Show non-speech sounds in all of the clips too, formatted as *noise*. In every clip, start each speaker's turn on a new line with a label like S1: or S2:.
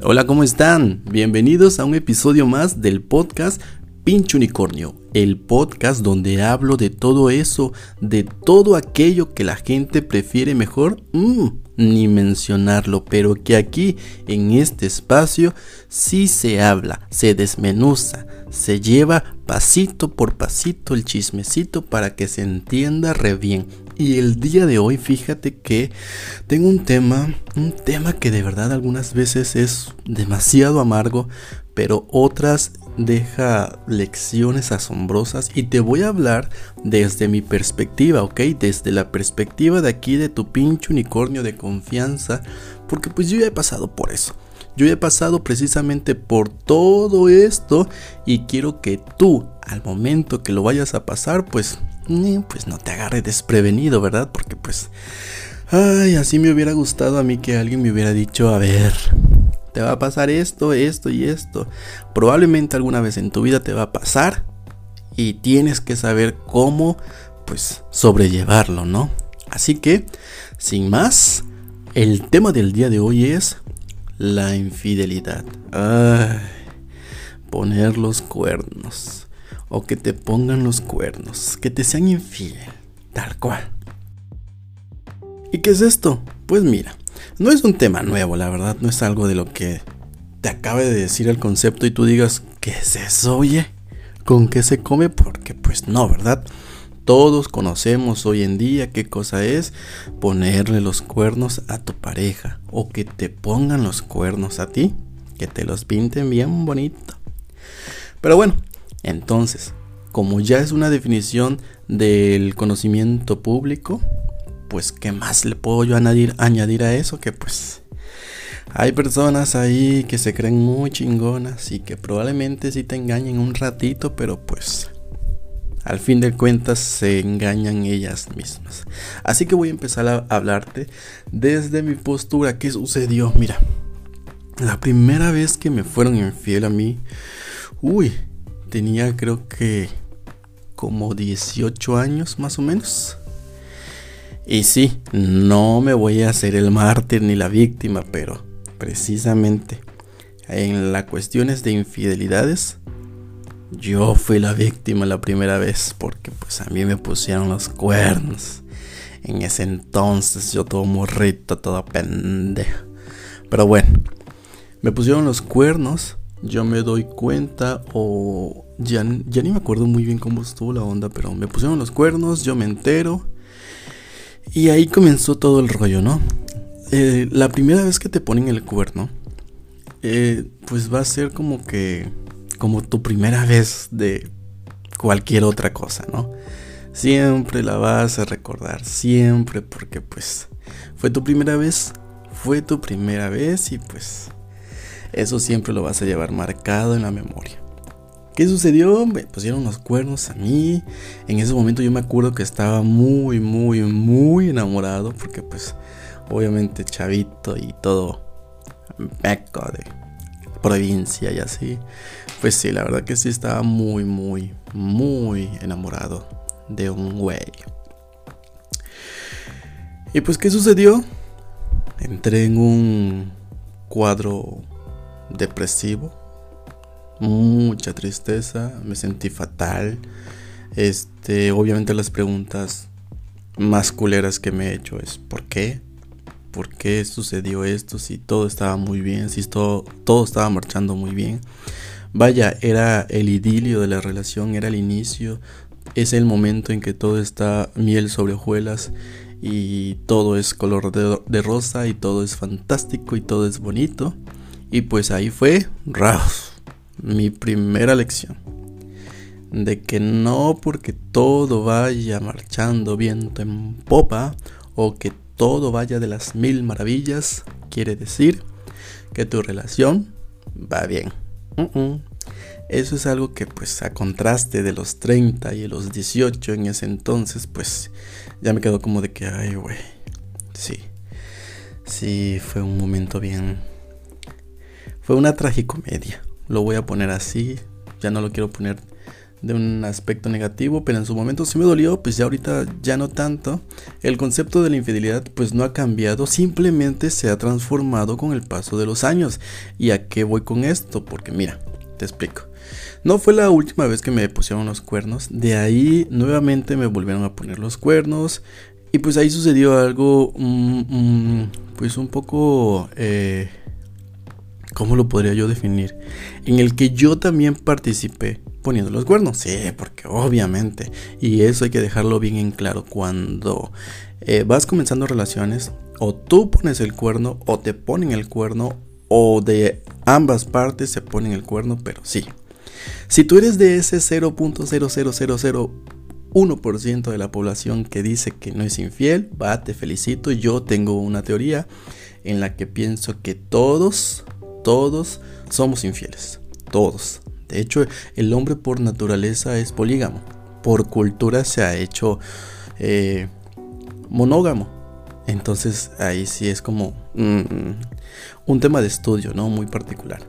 S1: Hola, ¿cómo están? Bienvenidos a un episodio más del podcast Pinche Unicornio, el podcast donde hablo de todo eso, de todo aquello que la gente prefiere mejor, mm, ni mencionarlo, pero que aquí en este espacio sí se habla, se desmenuza, se lleva pasito por pasito el chismecito para que se entienda re bien. Y el día de hoy, fíjate que tengo un tema, un tema que de verdad algunas veces es demasiado amargo, pero otras deja lecciones asombrosas y te voy a hablar desde mi perspectiva, ¿ok? Desde la perspectiva de aquí de tu pinche unicornio de confianza, porque pues yo ya he pasado por eso. Yo he pasado precisamente por todo esto y quiero que tú, al momento que lo vayas a pasar, pues pues no te agarre desprevenido, ¿verdad? Porque pues, ay, así me hubiera gustado a mí que alguien me hubiera dicho, a ver, te va a pasar esto, esto y esto. Probablemente alguna vez en tu vida te va a pasar y tienes que saber cómo, pues, sobrellevarlo, ¿no? Así que, sin más, el tema del día de hoy es la infidelidad. Poner los cuernos o que te pongan los cuernos, que te sean infiel, tal cual. ¿Y qué es esto? Pues mira, no es un tema nuevo, la verdad, no es algo de lo que te acabe de decir el concepto y tú digas, ¿qué es eso, oye? ¿Con qué se come? Porque pues no, ¿verdad? Todos conocemos hoy en día qué cosa es ponerle los cuernos a tu pareja o que te pongan los cuernos a ti, que te los pinten bien bonito. Pero bueno, entonces, como ya es una definición del conocimiento público, pues ¿qué más le puedo yo añadir, a eso? Que pues hay personas ahí que se creen muy chingonas y que probablemente sí te engañen un ratito, pero pues al fin de cuentas se engañan ellas mismas. Así que voy a empezar a hablarte desde mi postura. ¿Qué sucedió? Mira, la primera vez que me fueron infiel a mí, uy, Tenía creo que como 18 años más o menos. Y sí, no me voy a hacer el mártir ni la víctima, pero precisamente en las cuestiones de infidelidades, yo fui la víctima la primera vez porque pues a mí me pusieron los cuernos. En ese entonces yo todo morrito, todo pendejo. Pero bueno, me pusieron los cuernos yo me doy cuenta o ya, ni me acuerdo muy bien cómo estuvo la onda, pero me pusieron los cuernos, yo me entero y ahí comenzó todo el rollo, ¿no? Eh, la primera vez que te ponen el cuerno, eh, pues va a ser como que, como tu primera vez de cualquier otra cosa, ¿no? Siempre la vas a recordar, siempre, porque pues fue tu primera vez, fue tu primera vez y pues eso siempre lo vas a llevar marcado en la memoria. ¿Qué sucedió? Me pusieron los cuernos a mí. En ese momento yo me acuerdo que estaba muy, muy, muy enamorado. Porque pues obviamente chavito y todo meco de provincia y así. Pues sí, la verdad que sí estaba muy, muy, muy enamorado de un güey. Y pues ¿qué sucedió? Entré en un cuadro depresivo, mucha tristeza, me sentí fatal. Este, obviamente las preguntas más culeras que me he hecho es ¿por qué? ¿Por qué sucedió esto? Si todo estaba muy bien, si todo, todo estaba marchando muy bien. Vaya, era el idilio de la relación, era el inicio, es el momento en que todo está miel sobre hojuelas y todo es color de, rosa y todo es fantástico y todo es bonito. Y pues ahí fue, Raus, mi primera lección. De que no porque todo vaya marchando viento en popa o que todo vaya de las mil maravillas, quiere decir que tu relación va bien. Eso es algo que pues a contraste de los 30 y los 18 en ese entonces, pues ya me quedó como de que, ay, güey, sí, sí, fue un momento bien, fue una tragicomedia. Lo voy a poner así. Ya no lo quiero poner de un aspecto negativo, pero en su momento sí me dolió, pues ya ahorita ya no tanto. El concepto de la infidelidad pues no ha cambiado, simplemente se ha transformado con el paso de los años. ¿Y a qué voy con esto? Porque mira, te explico. No fue la última vez que me pusieron los cuernos, de ahí nuevamente me volvieron a poner los cuernos y pues ahí sucedió algo mm, mm, pues un poco... Eh, ¿Cómo lo podría yo definir? En el que yo también participé poniendo los cuernos. Sí, porque obviamente. Y eso hay que dejarlo bien en claro. Cuando eh, vas comenzando relaciones, o tú pones el cuerno, o te ponen el cuerno, o de ambas partes se ponen el cuerno, pero sí. Si tú eres de ese 0.00001% de la población que dice que no es infiel, va, te felicito. Yo tengo una teoría en la que pienso que todos, todos somos infieles. Todos. De hecho, el hombre por naturaleza es polígamo. Por cultura se ha hecho eh, monógamo. Entonces ahí sí es como mm, un tema de estudio, ¿no? Muy particular.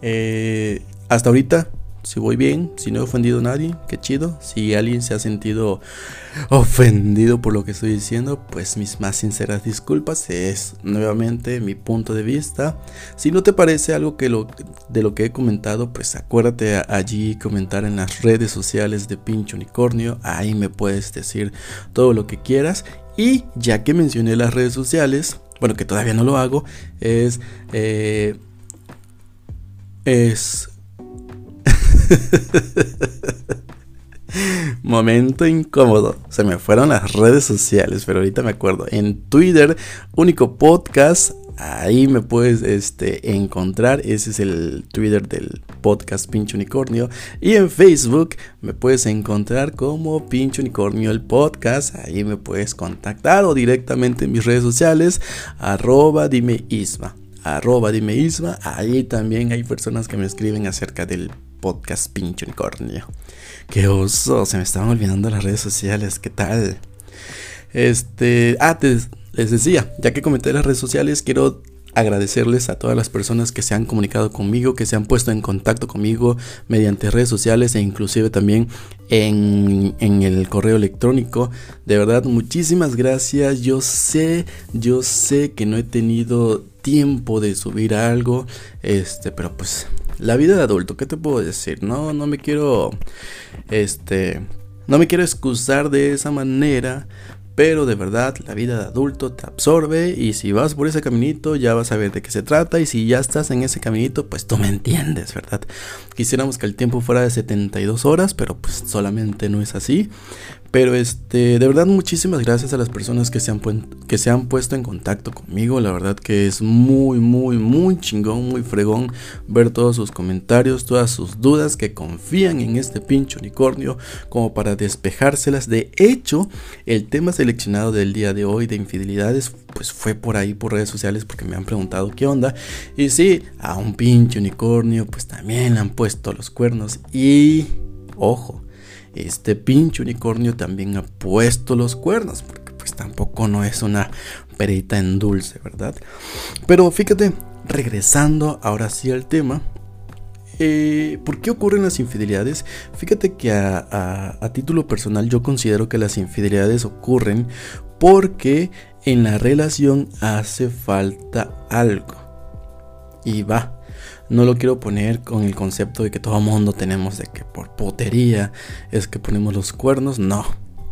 S1: Eh, hasta ahorita si voy bien, si no he ofendido a nadie, qué chido. Si alguien se ha sentido ofendido por lo que estoy diciendo, pues mis más sinceras disculpas. Es nuevamente mi punto de vista. Si no te parece algo de lo que he comentado, pues acuérdate allí comentar en las redes sociales de Pincho Unicornio. Ahí me puedes decir todo lo que quieras. Y ya que mencioné las redes sociales, bueno, que todavía no lo hago, es... Eh, es *laughs* Momento incómodo. Se me fueron las redes sociales, pero ahorita me acuerdo. En Twitter, único podcast. Ahí me puedes este, encontrar. Ese es el Twitter del podcast Pincho Unicornio. Y en Facebook me puedes encontrar como Pincho Unicornio el podcast. Ahí me puedes contactar o directamente en mis redes sociales. Arroba dime Isma. Arroba dime Isma. Ahí también hay personas que me escriben acerca del podcast Pincho Unicornio. Qué oso, se me estaban olvidando las redes sociales, ¿qué tal? Este, ah, les decía, ya que comenté las redes sociales, quiero agradecerles a todas las personas que se han comunicado conmigo, que se han puesto en contacto conmigo mediante redes sociales e inclusive también en, en, el correo electrónico. De verdad, muchísimas gracias. Yo sé, yo sé que no he tenido tiempo de subir algo, este, pero pues la vida de adulto, ¿qué te puedo decir? No, no me quiero, este, no me quiero excusar de esa manera, pero de verdad la vida de adulto te absorbe y si vas por ese caminito ya vas a ver de qué se trata y si ya estás en ese caminito pues tú me entiendes, ¿verdad? Quisiéramos que el tiempo fuera de 72 horas, pero pues solamente no es así. Pero este, de verdad muchísimas gracias a las personas que se, han que se han puesto en contacto conmigo. La verdad que es muy, muy, muy chingón, muy fregón ver todos sus comentarios, todas sus dudas que confían en este pincho unicornio como para despejárselas. De hecho, el tema seleccionado del día de hoy de infidelidades pues fue por ahí por redes sociales porque me han preguntado qué onda. Y sí, a un pinche unicornio pues también le han puesto los cuernos y ojo este pinche unicornio también ha puesto los cuernos, porque pues tampoco no es una perita en dulce, ¿verdad? Pero fíjate, regresando ahora sí al tema, eh, ¿por qué ocurren las infidelidades? Fíjate que a, a título personal yo considero que las infidelidades ocurren porque en la relación hace falta algo. Y va, no lo quiero poner con el concepto de que todo mundo tenemos de que por potería es que ponemos los cuernos. No,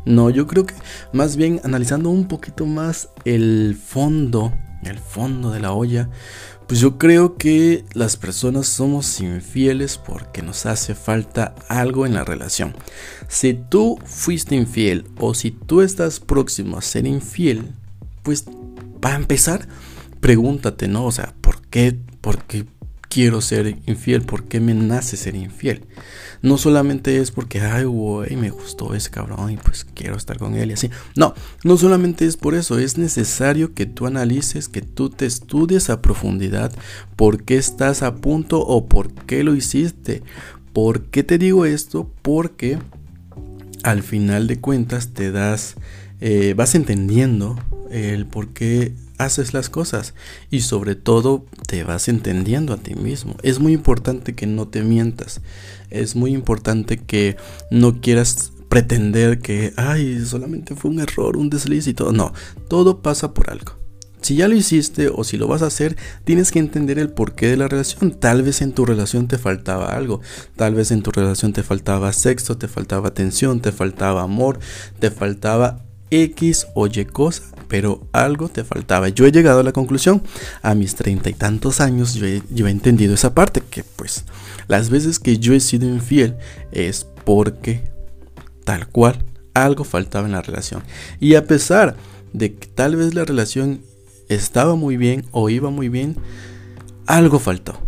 S1: no, yo creo que más bien analizando un poquito más el fondo, el fondo de la olla, pues yo creo que las personas somos infieles porque nos hace falta algo en la relación. Si tú fuiste infiel o si tú estás próximo a ser infiel, pues para empezar, pregúntate, ¿no? O sea, ¿por qué? ¿Por qué? Quiero ser infiel, por qué me nace ser infiel. No solamente es porque, ay, güey, me gustó ese cabrón y pues quiero estar con él y así. No, no solamente es por eso, es necesario que tú analices, que tú te estudies a profundidad por qué estás a punto o por qué lo hiciste. ¿Por qué te digo esto? Porque al final de cuentas te das, eh, vas entendiendo el por qué haces las cosas y sobre todo te vas entendiendo a ti mismo. Es muy importante que no te mientas. Es muy importante que no quieras pretender que, ay, solamente fue un error, un desliz y todo. No, todo pasa por algo. Si ya lo hiciste o si lo vas a hacer, tienes que entender el porqué de la relación. Tal vez en tu relación te faltaba algo. Tal vez en tu relación te faltaba sexo, te faltaba atención, te faltaba amor, te faltaba X o Y cosa, pero algo te faltaba. Yo he llegado a la conclusión, a mis treinta y tantos años, yo he, yo he entendido esa parte, que pues las veces que yo he sido infiel es porque tal cual algo faltaba en la relación. Y a pesar de que tal vez la relación estaba muy bien o iba muy bien, algo faltó.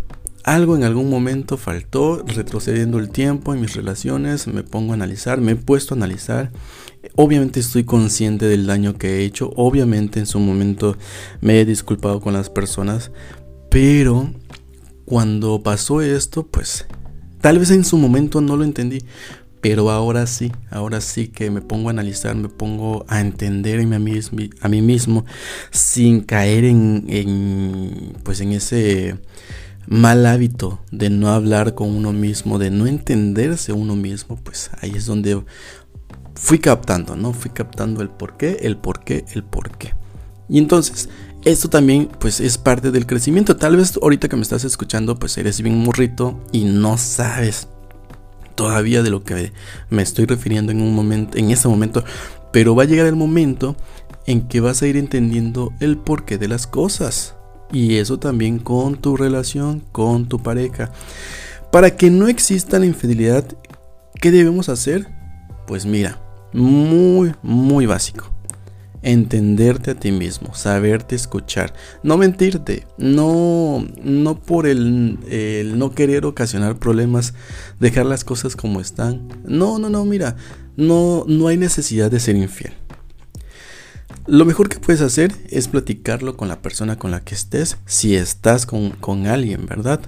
S1: Algo en algún momento faltó, retrocediendo el tiempo en mis relaciones, me pongo a analizar, me he puesto a analizar. Obviamente estoy consciente del daño que he hecho, obviamente en su momento me he disculpado con las personas, pero cuando pasó esto, pues tal vez en su momento no lo entendí, pero ahora sí, ahora sí que me pongo a analizar, me pongo a entender a mí mismo, a mí mismo sin caer en, en, pues en ese mal hábito de no hablar con uno mismo, de no entenderse uno mismo, pues ahí es donde fui captando, ¿no? Fui captando el por qué, el por qué, el por qué. Y entonces, esto también pues es parte del crecimiento. Tal vez ahorita que me estás escuchando pues eres bien morrito y no sabes todavía de lo que me estoy refiriendo en un momento, en ese momento, pero va a llegar el momento en que vas a ir entendiendo el porqué de las cosas. Y eso también con tu relación, con tu pareja. Para que no exista la infidelidad, ¿qué debemos hacer? Pues mira, muy, muy básico entenderte a ti mismo, saberte escuchar, no mentirte, no, no por el, el, no querer ocasionar problemas, dejar las cosas como están. No, no, no, mira, no, no hay necesidad de ser infiel. Lo mejor que puedes hacer es platicarlo con la persona con la que estés, si estás con, con alguien, ¿verdad?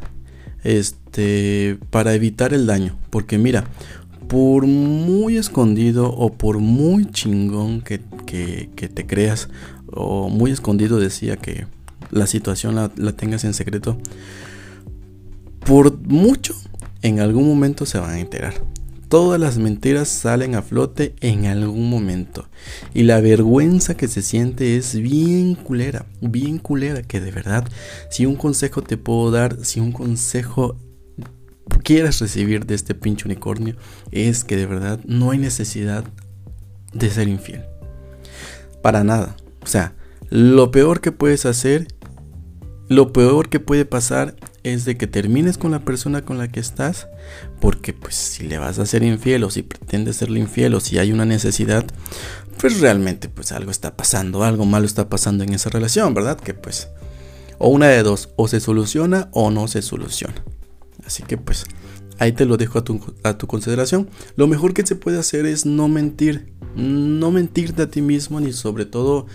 S1: Este, para evitar el daño, porque mira, por muy escondido o por muy chingón que, te creas, o muy escondido decía que la situación la, la, tengas en secreto, por mucho, en algún momento se van a enterar. Todas las mentiras salen a flote en algún momento. Y la vergüenza que se siente es bien culera, bien culera, que de verdad, si un consejo te puedo dar, si un consejo quieras recibir de este pinche unicornio es que de verdad no hay necesidad de ser infiel. Para nada. O sea, lo peor que puedes hacer, lo peor que puede pasar es de que termines con la persona con la que estás, porque pues si le vas a ser infiel o si pretendes serle infiel o si hay una necesidad, pues realmente pues algo está pasando, algo malo está pasando en esa relación, ¿verdad? Que pues o una de dos, o se soluciona o no se soluciona. Así que pues ahí te lo dejo a tu, a tu consideración. Lo mejor que se puede hacer es no mentir. No mentirte a ti mismo ni sobre todo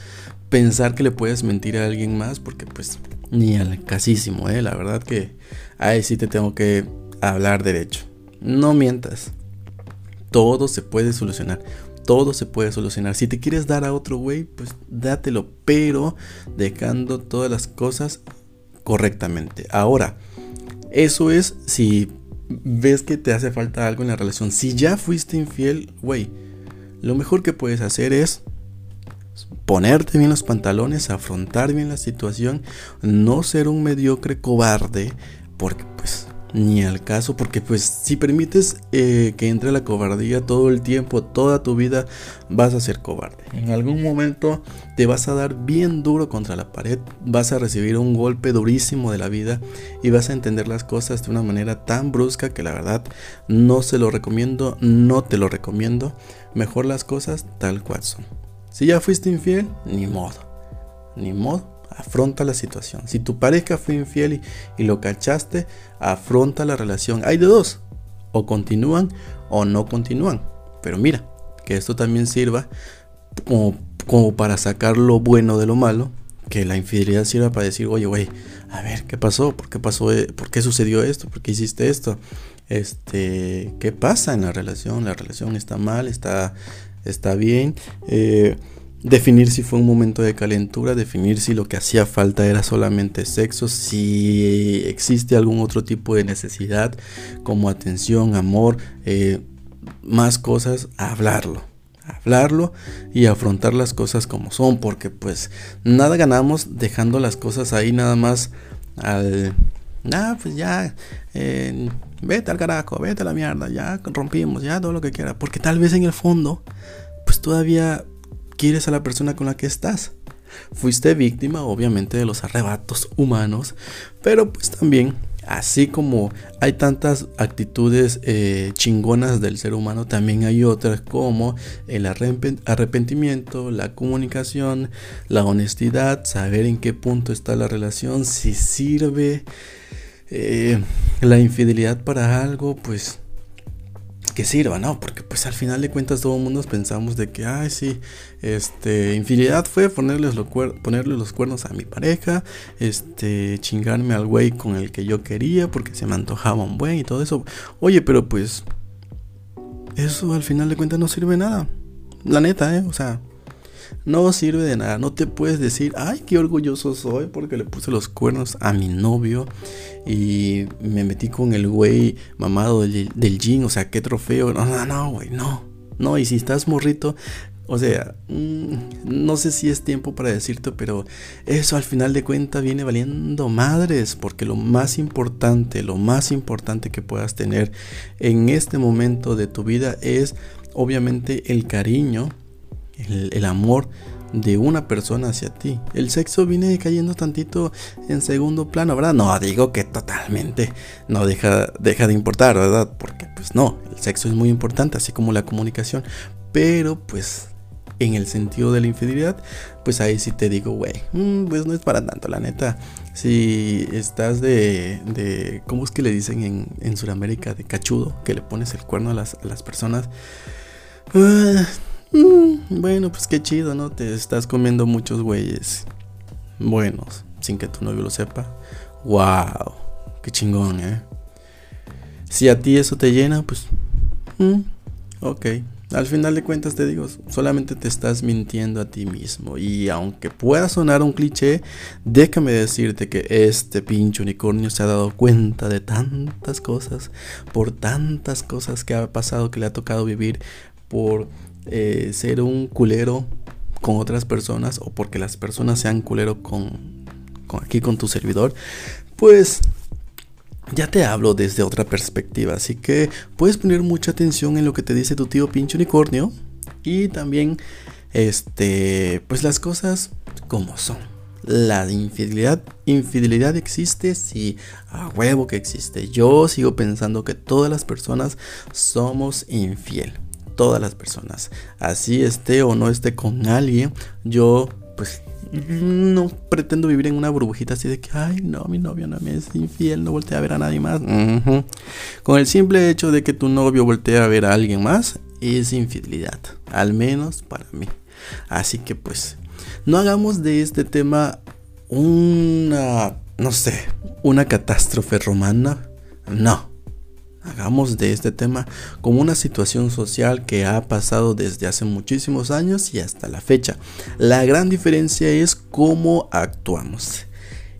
S1: pensar que le puedes mentir a alguien más porque pues ni al casísimo, ¿eh? La verdad que ahí sí te tengo que hablar derecho. No mientas. Todo se puede solucionar. Todo se puede solucionar. Si te quieres dar a otro güey, pues dátelo, pero dejando todas las cosas correctamente. Ahora, eso es si ves que te hace falta algo en la relación. Si ya fuiste infiel, güey, lo mejor que puedes hacer es ponerte bien los pantalones, afrontar bien la situación, no ser un mediocre cobarde, porque pues ni al caso, porque pues si permites eh, que entre la cobardía todo el tiempo, toda tu vida, vas a ser cobarde. En algún momento te vas a dar bien duro contra la pared, vas a recibir un golpe durísimo de la vida y vas a entender las cosas de una manera tan brusca que la verdad no se lo recomiendo, no te lo recomiendo. Mejor las cosas tal cual son. Si ya fuiste infiel, ni modo, ni modo afronta la situación. Si tu pareja fue infiel y, lo cachaste, afronta la relación. Hay de dos, o continúan o no continúan. Pero mira, que esto también sirva como, para sacar lo bueno de lo malo, que la infidelidad sirva para decir, oye, güey, a ver, ¿qué pasó? ¿Por qué pasó? E-? ¿Por qué sucedió esto? ¿Por qué hiciste esto? Este, ¿qué pasa en la relación? La relación está mal, está, está bien. Eh, definir si fue un momento de calentura, definir si lo que hacía falta era solamente sexo, si existe algún otro tipo de necesidad como atención, amor, eh, más cosas, hablarlo. Hablarlo y afrontar las cosas como son, porque pues nada ganamos dejando las cosas ahí nada más al... Ah, pues ya, eh, vete al carajo, vete a la mierda, ya rompimos, ya todo lo que quiera, porque tal vez en el fondo, pues todavía quieres a la persona con la que estás. Fuiste víctima obviamente de los arrebatos humanos, pero pues también, así como hay tantas actitudes eh, chingonas del ser humano, también hay otras como el arrepentimiento, la comunicación, la honestidad, saber en qué punto está la relación, si sirve eh, la infidelidad para algo, pues que sirva, ¿no? Porque pues al final de cuentas todo el mundo pensamos de que, ay, sí, este, infidelidad fue ponerles ponerle los cuernos a mi pareja, este, chingarme al güey con el que yo quería porque se me antojaba un buen y todo eso. Oye, pero pues eso al final de cuentas no sirve nada. La neta, ¿eh? O sea, no sirve de nada. No te puedes decir, ay, qué orgulloso soy porque le puse los cuernos a mi novio y me metí con el güey mamado del, jean. O sea, qué trofeo. No, no, no, güey, no. No, y si estás morrito, o sea, mm, no sé si es tiempo para decirte, pero eso al final de cuentas viene valiendo madres, porque lo más importante, lo más importante que puedas tener en este momento de tu vida es obviamente el cariño el, amor de una persona hacia ti. El sexo viene cayendo tantito en segundo plano, ¿verdad? No digo que totalmente no deja, deja de importar, ¿verdad? Porque pues no, el sexo es muy importante, así como la comunicación. Pero pues en el sentido de la infidelidad, pues ahí sí te digo, güey, mm, pues no es para tanto, la neta. Si estás de, de ¿cómo es que le dicen en, Sudamérica? De cachudo, que le pones el cuerno a las, a las personas. Uh, Mm, bueno, pues qué chido, ¿no? Te estás comiendo muchos güeyes buenos, sin que tu novio lo sepa. ¡Wow! ¡Qué chingón, eh! Si a ti eso te llena, pues... Mm, ok. Al final de cuentas te digo, solamente te estás mintiendo a ti mismo. Y aunque pueda sonar un cliché, déjame decirte que este pinche unicornio se ha dado cuenta de tantas cosas, por tantas cosas que ha pasado, que le ha tocado vivir, por eh, ser un culero con otras personas o porque las personas sean culero con, aquí con tu servidor, pues ya te hablo desde otra perspectiva, así que puedes poner mucha atención en lo que te dice tu tío pinche unicornio y también este pues las cosas como son. La infidelidad, infidelidad existe, sí, a huevo que existe. Yo sigo pensando que todas las personas somos infiel todas las personas. Así esté o no esté con alguien, yo pues no pretendo vivir en una burbujita así de que, ay, no, mi novio no me es infiel, no voltea a ver a nadie más. Con el simple hecho de que tu novio voltea a ver a alguien más, es infidelidad, al menos para mí. Así que pues, no hagamos de este tema una, no sé, una catástrofe romana. No, Hagamos de este tema como una situación social que ha pasado desde hace muchísimos años y hasta la fecha. La gran diferencia es cómo actuamos.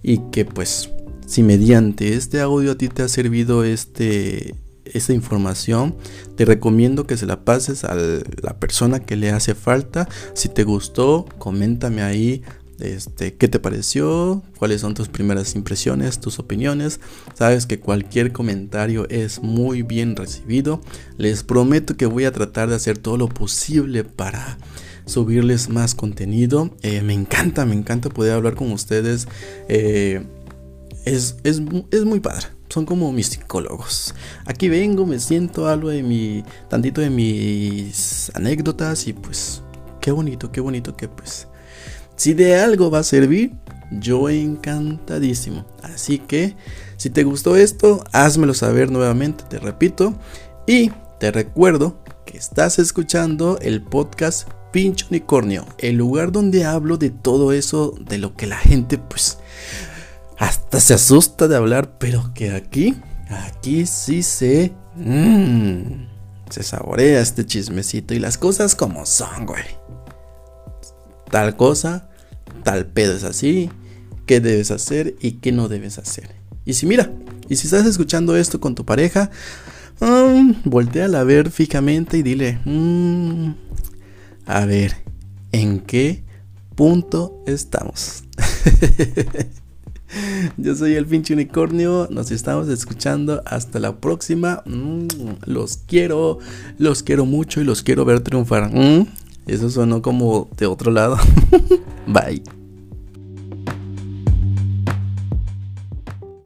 S1: Y que pues si mediante este audio a ti te ha servido este esta información, te recomiendo que se la pases a la persona que le hace falta. Si te gustó, coméntame ahí este, ¿Qué te pareció? ¿Cuáles son tus primeras impresiones, tus opiniones? Sabes que cualquier comentario es muy bien recibido. Les prometo que voy a tratar de hacer todo lo posible para subirles más contenido. Eh, me encanta, me encanta poder hablar con ustedes. Eh, es, es, es muy padre son como mis psicólogos. Aquí vengo, me siento, hablo de mi, tantito de mis anécdotas y pues qué bonito, qué bonito que pues si de algo va a servir, yo encantadísimo. Así que, si te gustó esto, házmelo saber nuevamente, te repito. Y te recuerdo que estás escuchando el podcast Pincho Unicornio, el lugar donde hablo de todo eso, de lo que la gente pues hasta se asusta de hablar, pero que aquí, aquí sí se... Mmm, se saborea este chismecito y las cosas como son, güey tal cosa, tal pedo es así, qué debes hacer y qué no debes hacer. Y si mira, y si estás escuchando esto con tu pareja, um, volteala a ver fijamente y dile, mm, a ver, ¿en qué punto estamos? *laughs* Yo soy el pinche unicornio, nos estamos escuchando, hasta la próxima, mm, los quiero, los quiero mucho y los quiero ver triunfar. Mm, eso sonó como de otro lado. *laughs* Bye.